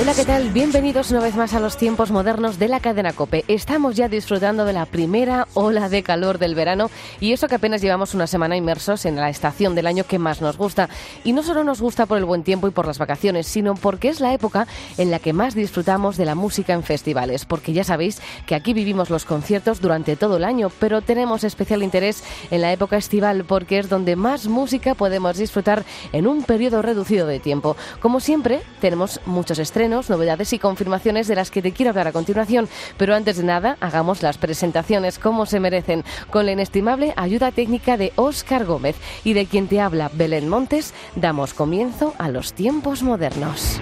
Hola, ¿qué tal? Bienvenidos una vez más a los tiempos modernos de la cadena Cope. Estamos ya disfrutando de la primera ola de calor del verano y eso que apenas llevamos una semana inmersos en la estación del año que más nos gusta. Y no solo nos gusta por el buen tiempo y por las vacaciones, sino porque es la época en la que más disfrutamos de la música en festivales. Porque ya sabéis que aquí vivimos los conciertos durante todo el año, pero tenemos especial interés en la época estival porque es donde más música podemos disfrutar en un periodo reducido de tiempo. Como siempre, tenemos muchos estrenos novedades y confirmaciones de las que te quiero hablar a continuación. Pero antes de nada, hagamos las presentaciones como se merecen, con la inestimable ayuda técnica de Óscar Gómez y de quien te habla Belén Montes, damos comienzo a los tiempos modernos.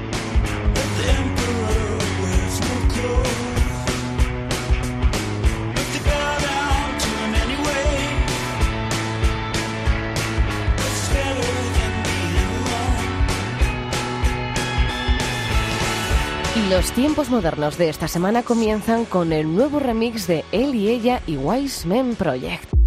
Los tiempos modernos de esta semana comienzan con el nuevo remix de Él y Ella y Wise Men Project.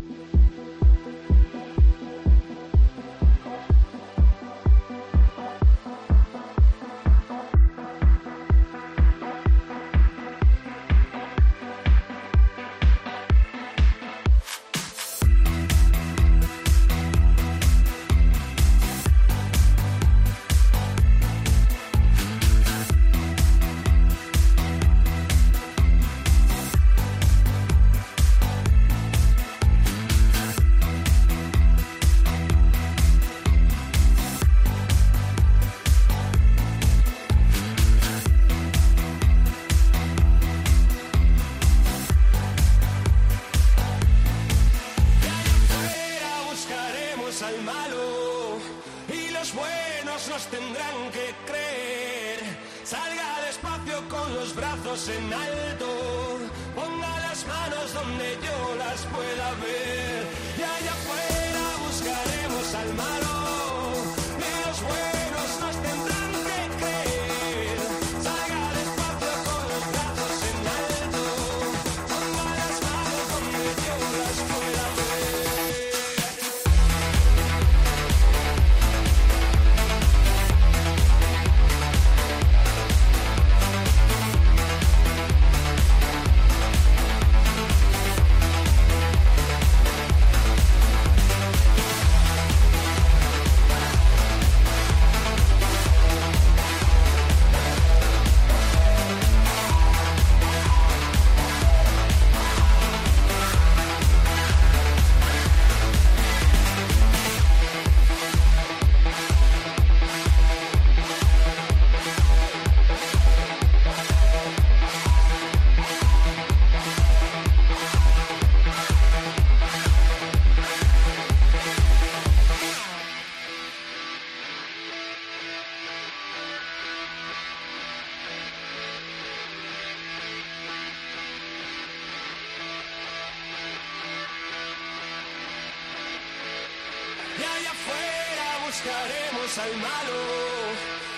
Al malo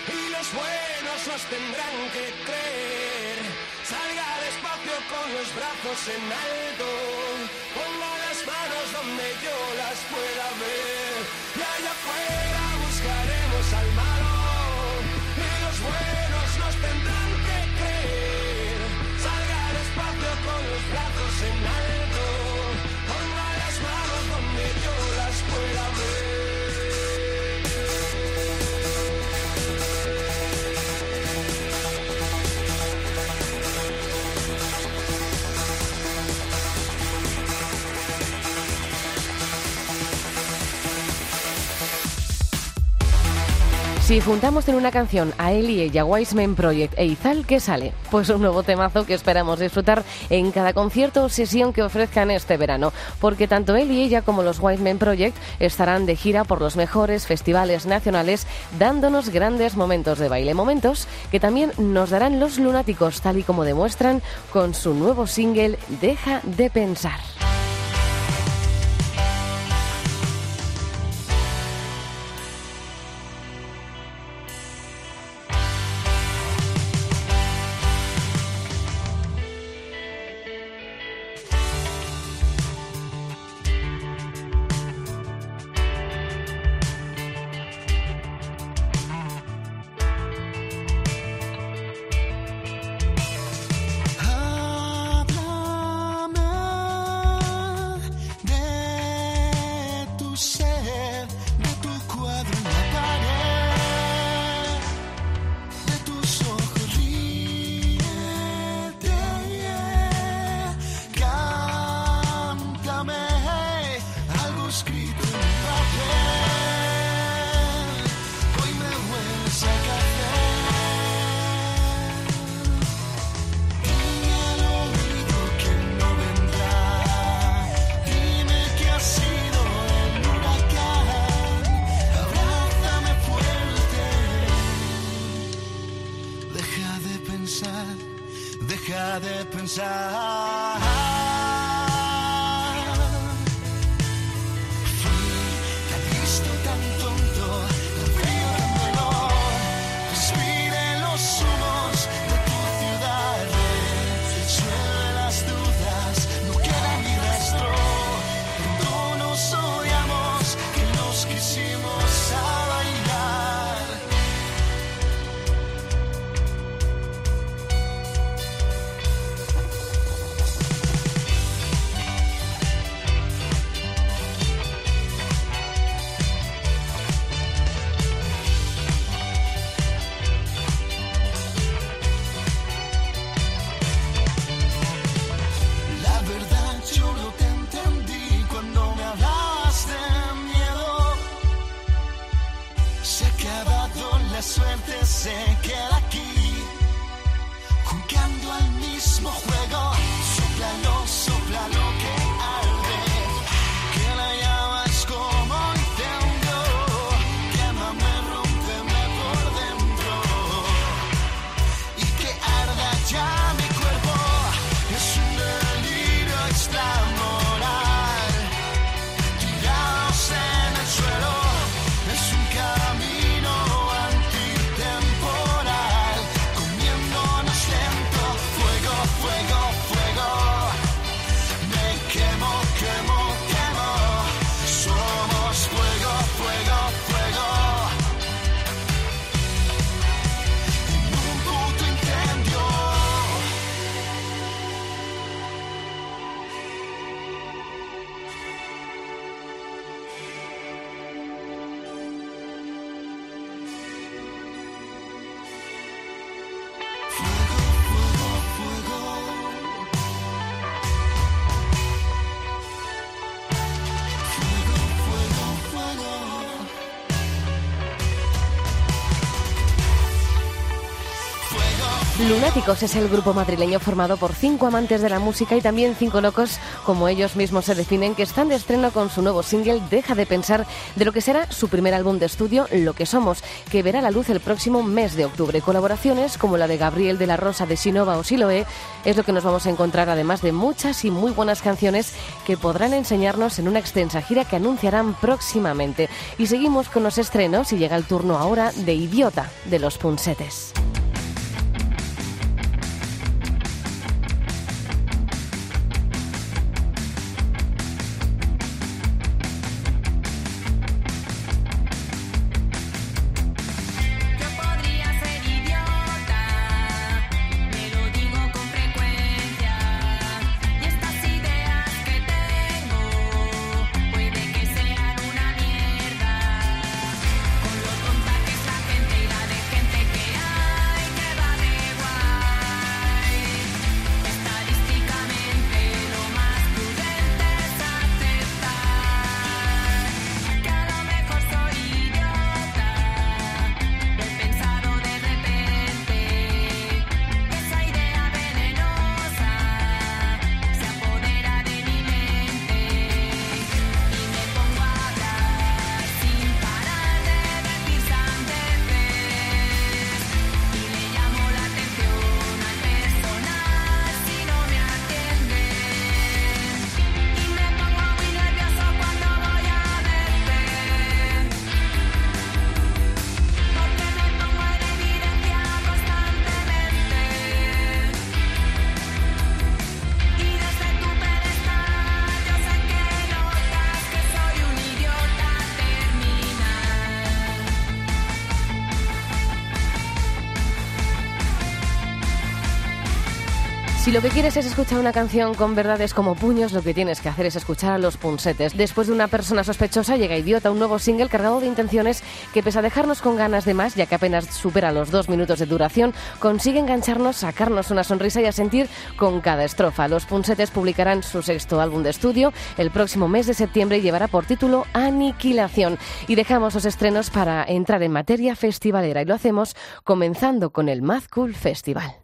y los buenos nos tendrán que creer. Salga despacio con los brazos en alto, ponga las manos donde yo las pueda ver. Si juntamos en una canción a y ella, Wiseman Project e Izal, ¿qué sale? Pues un nuevo temazo que esperamos disfrutar en cada concierto o sesión que ofrezcan este verano, porque tanto él y ella como los Wiseman Project estarán de gira por los mejores festivales nacionales, dándonos grandes momentos de baile, momentos que también nos darán los lunáticos, tal y como demuestran con su nuevo single Deja de pensar. De Lunáticos es el grupo madrileño formado por cinco amantes de la música y también cinco locos, como ellos mismos se definen, que están de estreno con su nuevo single Deja de pensar de lo que será su primer álbum de estudio, Lo que somos, que verá la luz el próximo mes de octubre. Colaboraciones como la de Gabriel de la Rosa de Sinova o Siloé es lo que nos vamos a encontrar, además de muchas y muy buenas canciones que podrán enseñarnos en una extensa gira que anunciarán próximamente. Y seguimos con los estrenos y llega el turno ahora de Idiota de los Punsetes. Lo que quieres es escuchar una canción con verdades como puños, lo que tienes que hacer es escuchar a los punsetes. Después de una persona sospechosa llega Idiota, un nuevo single cargado de intenciones que pese a dejarnos con ganas de más, ya que apenas supera los dos minutos de duración, consigue engancharnos, sacarnos una sonrisa y a sentir con cada estrofa. Los punsetes publicarán su sexto álbum de estudio el próximo mes de septiembre y llevará por título Aniquilación. Y dejamos los estrenos para entrar en materia festivalera y lo hacemos comenzando con el Mad Cool Festival.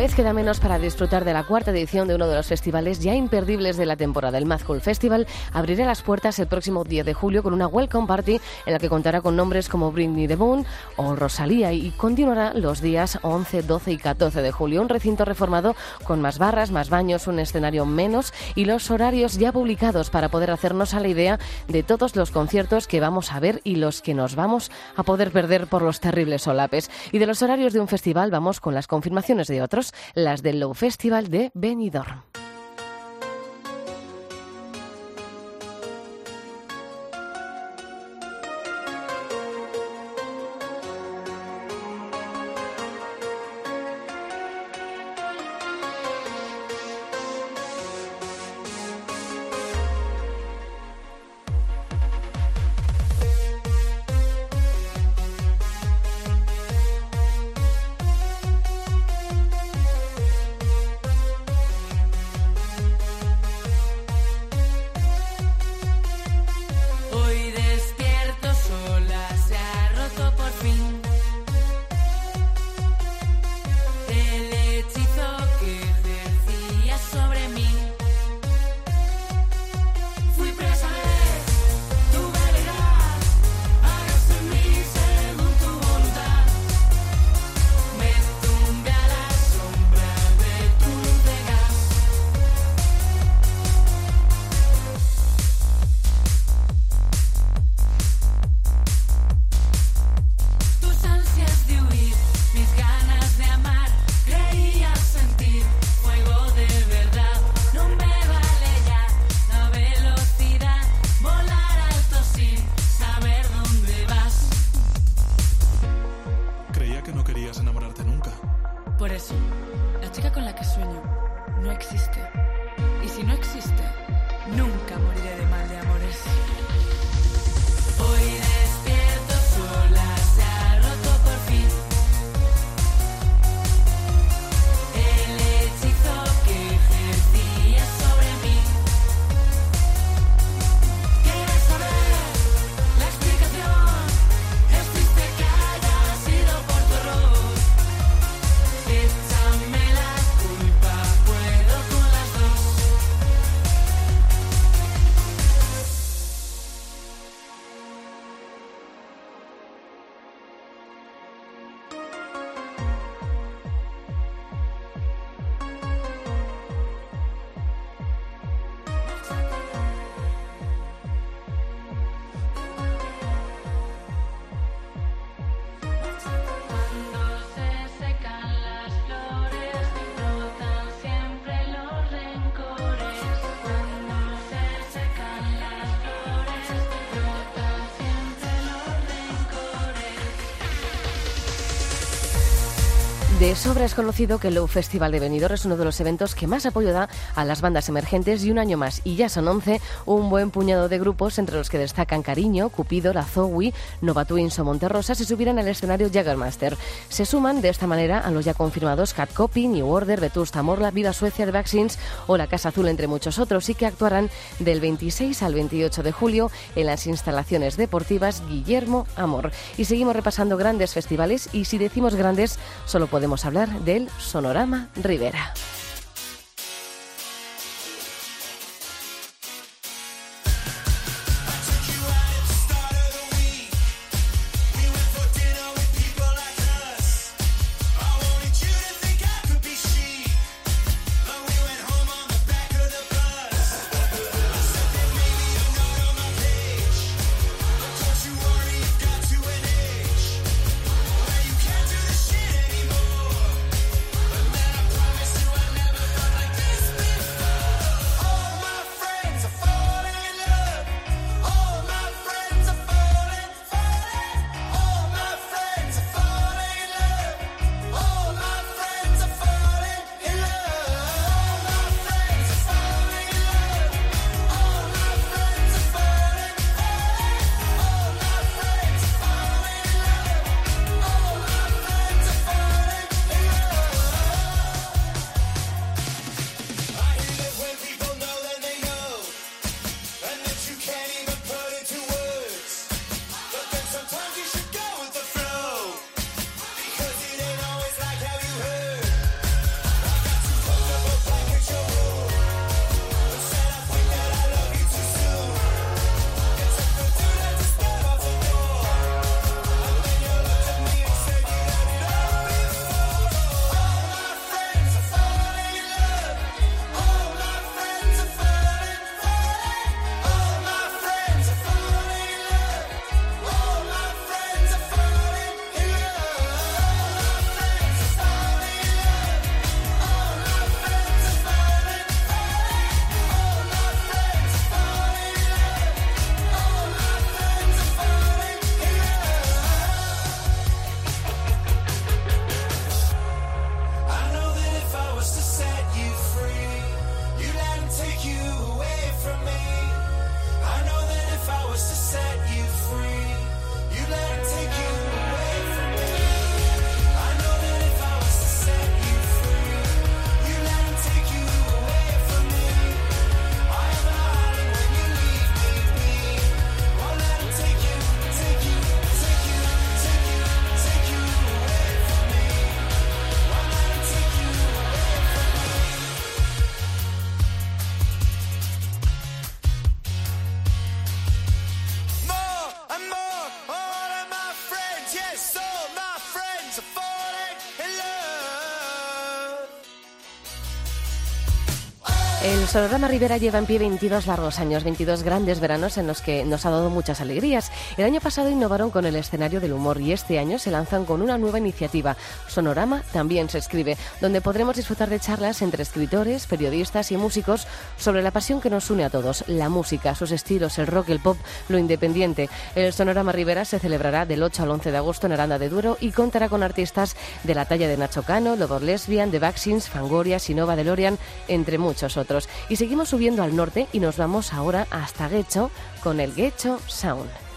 Queda menos para disfrutar de la cuarta edición de uno de los festivales ya imperdibles de la temporada. El Mad Cool Festival abrirá las puertas el próximo 10 de julio con una welcome party en la que contará con nombres como Britney the Moon o Rosalía y continuará los días 11, 12 y 14 de julio. Un recinto reformado con más barras, más baños, un escenario menos y los horarios ya publicados para poder hacernos a la idea de todos los conciertos que vamos a ver y los que nos vamos a poder perder por los terribles solapes. Y de los horarios de un festival vamos con las confirmaciones de otros las del Low Festival de Benidorm. si no existe De sobra es conocido que el Low Festival de Benidorm es uno de los eventos que más apoyo da a las bandas emergentes y un año más, y ya son 11, un buen puñado de grupos entre los que destacan Cariño, Cupido, La Zowie, Nova Twins o Monterrosa se subirán al escenario Jaggermaster. Se suman de esta manera a los ya confirmados Cat Copy, New Order, Vetusta Morla, Viva Suecia de Vaccines o La Casa Azul, entre muchos otros, y que actuarán del 26 al 28 de julio en las instalaciones deportivas Guillermo Amor. Y seguimos repasando grandes festivales y si decimos grandes, solo podemos A hablar del Sonorama Rivera. El Sonorama Rivera lleva en pie 22 largos años, 22 grandes veranos en los que nos ha dado muchas alegrías. El año pasado innovaron con el escenario del humor y este año se lanzan con una nueva iniciativa. Sonorama también se escribe, donde podremos disfrutar de charlas entre escritores, periodistas y músicos sobre la pasión que nos une a todos, la música, sus estilos, el rock, el pop, lo independiente. El Sonorama Rivera se celebrará del 8 al 11 de agosto en Aranda de Duero y contará con artistas de la talla de Nacho Cano, Lobo Lesbian, The Vaccines, Fangoria, Sinova, DeLorean, entre muchos otros. Y seguimos subiendo al norte y nos vamos ahora hasta Guecho con el Guecho Sound.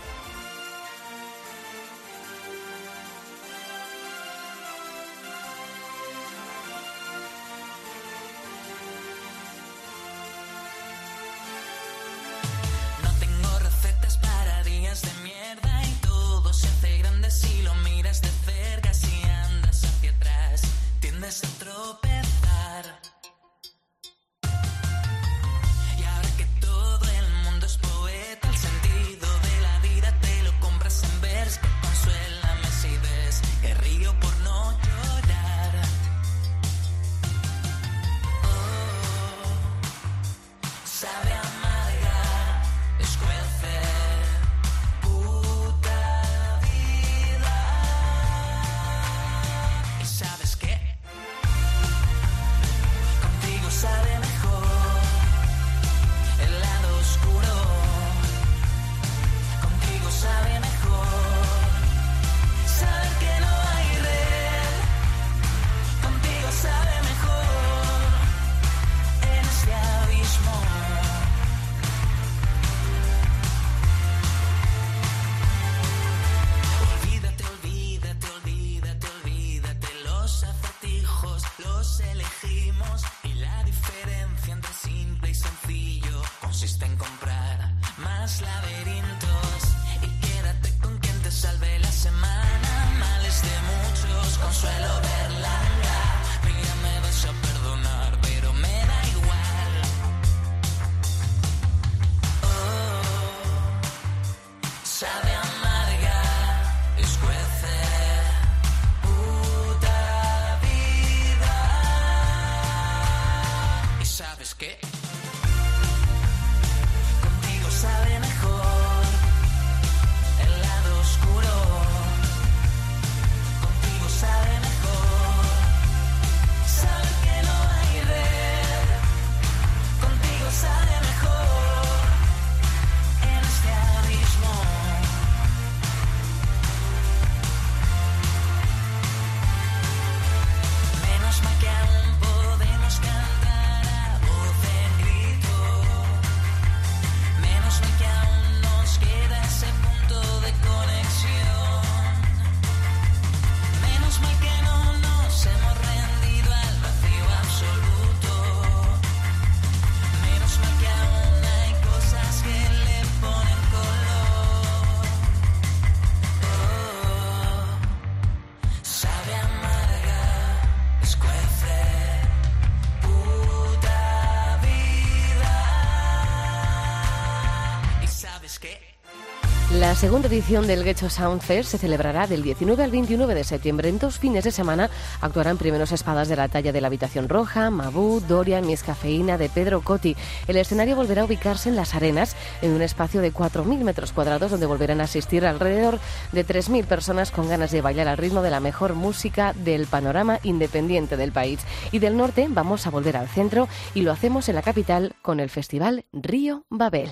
Segunda edición del Getxo Sound Fest se celebrará del 19 al 29 de septiembre. En dos fines de semana actuarán primeros espadas de la talla de la Habitación Roja, Mabú, Dorian, Miss Cafeína, de Pedro Cotti. El escenario volverá a ubicarse en las arenas, en un espacio de 4.000 metros cuadrados, donde volverán a asistir alrededor de 3.000 personas con ganas de bailar al ritmo de la mejor música del panorama independiente del país. Y del norte vamos a volver al centro y lo hacemos en la capital con el festival Río Babel.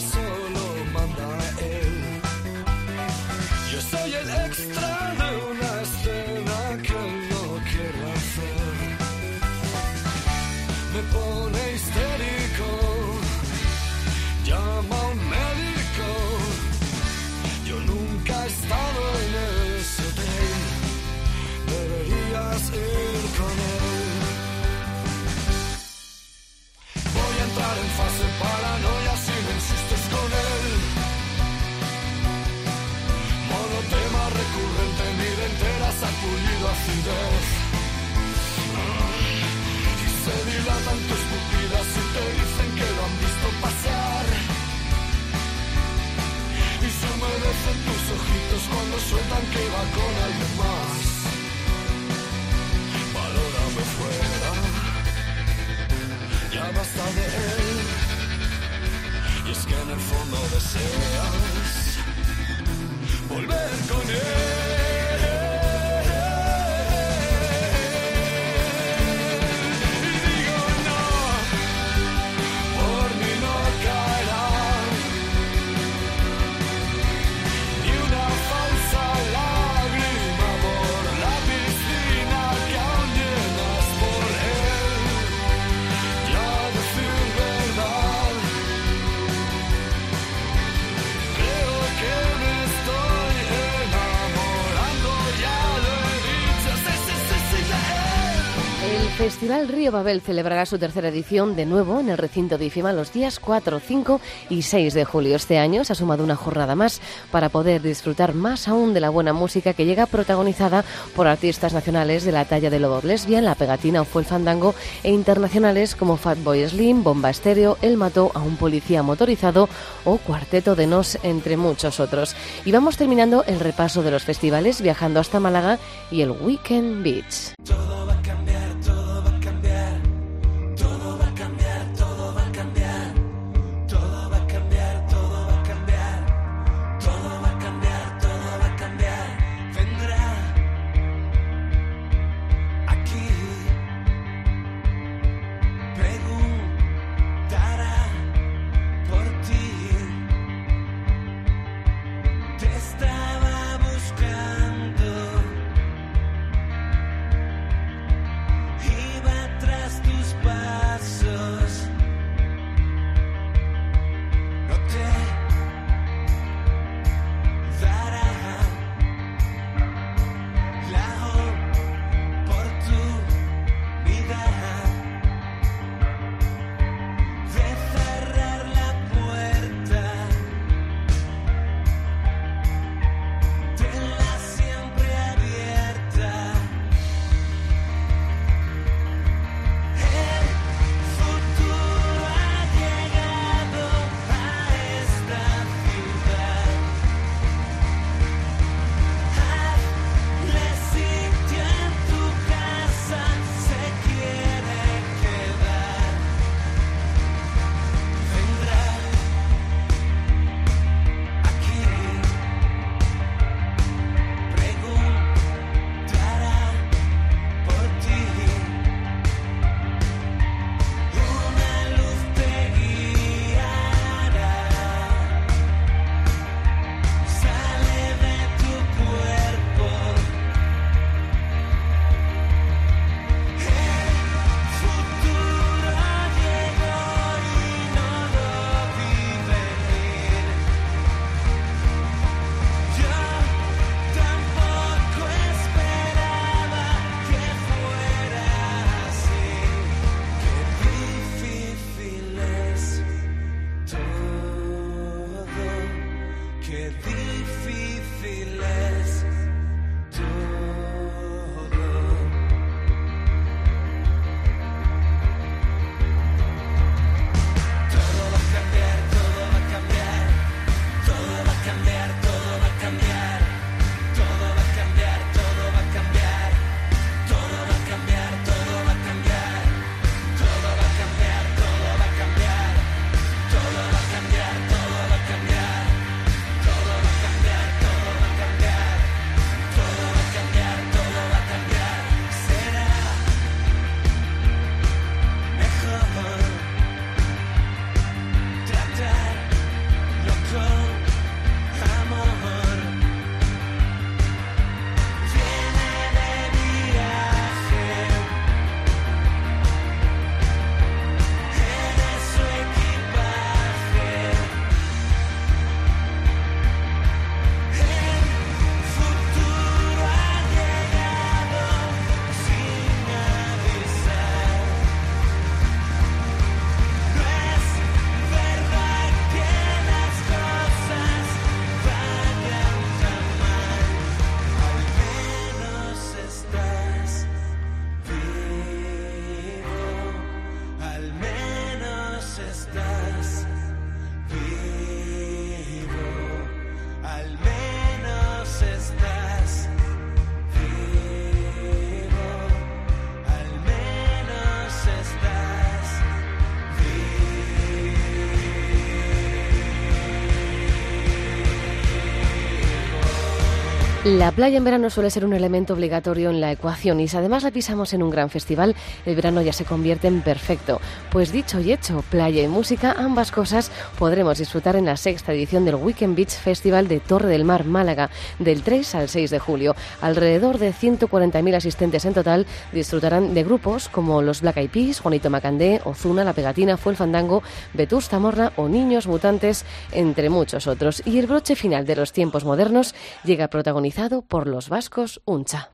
so sacudido acidez. Y se dilatan tus pupilas y te dicen que lo han visto pasar. Y se humedecen tus ojitos cuando sueltan que va con alguien más. Valórame fuera ya basta de él. Y es que en el fondo deseas volver con él. Festival Río Babel celebrará su tercera edición de nuevo en el recinto de IFIMA los días 4, 5 y 6 de julio. Este año se ha sumado una jornada más para poder disfrutar más aún de la buena música que llega protagonizada por artistas nacionales de la talla de Lobo Lesbian, La Pegatina o Fue el Fandango e internacionales como Fatboy Slim, Bomba Estéreo, El Mató a un policía motorizado o Cuarteto de Nos, entre muchos otros. Y vamos terminando el repaso de los festivales viajando hasta Málaga y el Weekend Beach. La playa en verano suele ser un elemento obligatorio en la ecuación y si además la pisamos en un gran festival, el verano ya se convierte en perfecto. Pues dicho y hecho, playa y música, ambas cosas podremos disfrutar en la sexta edición del Weekend Beach Festival de Torre del Mar, Málaga, del 3 al 6 de julio. Alrededor de 140.000 asistentes en total disfrutarán de grupos como los Black Eyed Peas, Juanito Macandé, Ozuna, La Pegatina, Fue el Fandango, Vetusta Morla o Niños Mutantes, entre muchos otros. Y el broche final de los tiempos modernos llega protagonizado por los vascos Uncha.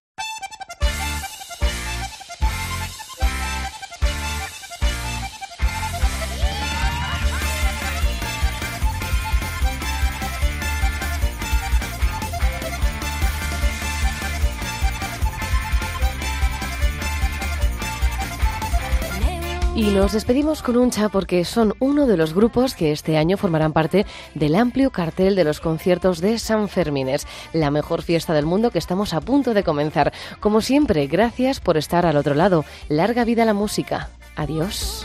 Y nos despedimos con un cha porque son uno de los grupos que este año formarán parte del amplio cartel de los conciertos de San Fermines, la mejor fiesta del mundo que estamos a punto de comenzar. Como siempre, gracias por estar al otro lado. Larga vida la música. Adiós.